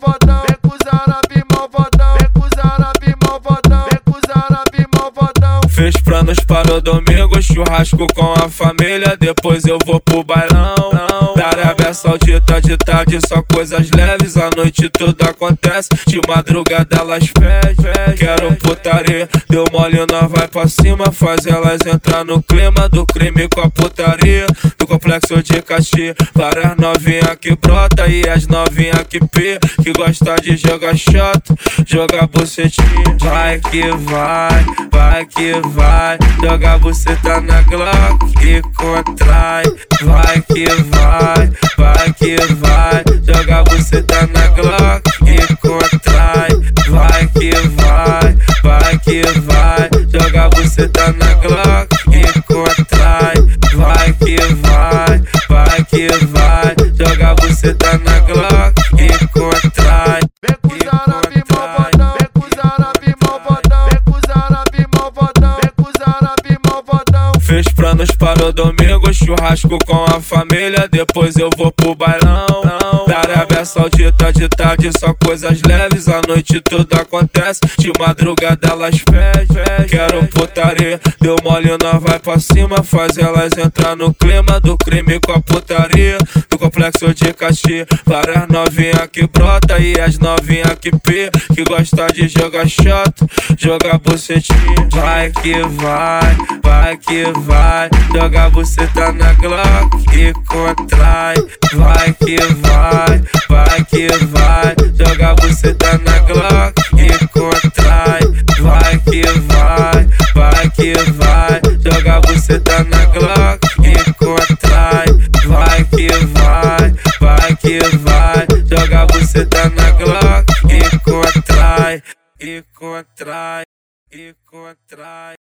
malvadão. Vem com os árabe malvadão. Vem com os árabe malvadão. Vem com os árabe malvadão. Fez planos para o domingo, churrasco com a família. Depois eu vou pro bailão. Arábia Saudita de tarde, só coisas leves. À noite tudo acontece, de madrugada elas fedem. Quero putaria, deu mole, nós vai pra cima. Faz elas entrar no clima do crime com a putaria. Do complexo de Caxias, várias novinha que brota e as novinha que pi. Que gosta de jogar shot, jogar bucetinha. Vai que vai, vai que vai. Joga buceta na Glock e contrai. Vai que vai, vai que vai. Joga buceta na Glock e contrai. Vai que vai, vai que vai. Joga buceta na Glock e contrai. Vai que vai, vai que vai. Joga buceta na Glock Fez planos para o domingo, churrasco com a família. Depois eu vou pro bailão. Da Arábia Saudita de tarde, só coisas leves. À noite tudo acontece, de madrugada elas fedem. Quero putaria, deu mole, nós vai pra cima. Faz elas entrar no clima do crime com a putaria. Do complexo de Caxias, várias novinha que brota e as novinha que pi. Que gosta de jogar shot, jogar bucetinha. Vai que vai, vai que vai. Joga buceta na Glock e contrai. Vai que vai que vai. Joga buceta na Glock e contrai. Vai que vai, vai que vai. Joga buceta na Glock e contrai. Vai que vai, vai que vai. Joga buceta na Glock e contrai. E contrai, e contrai.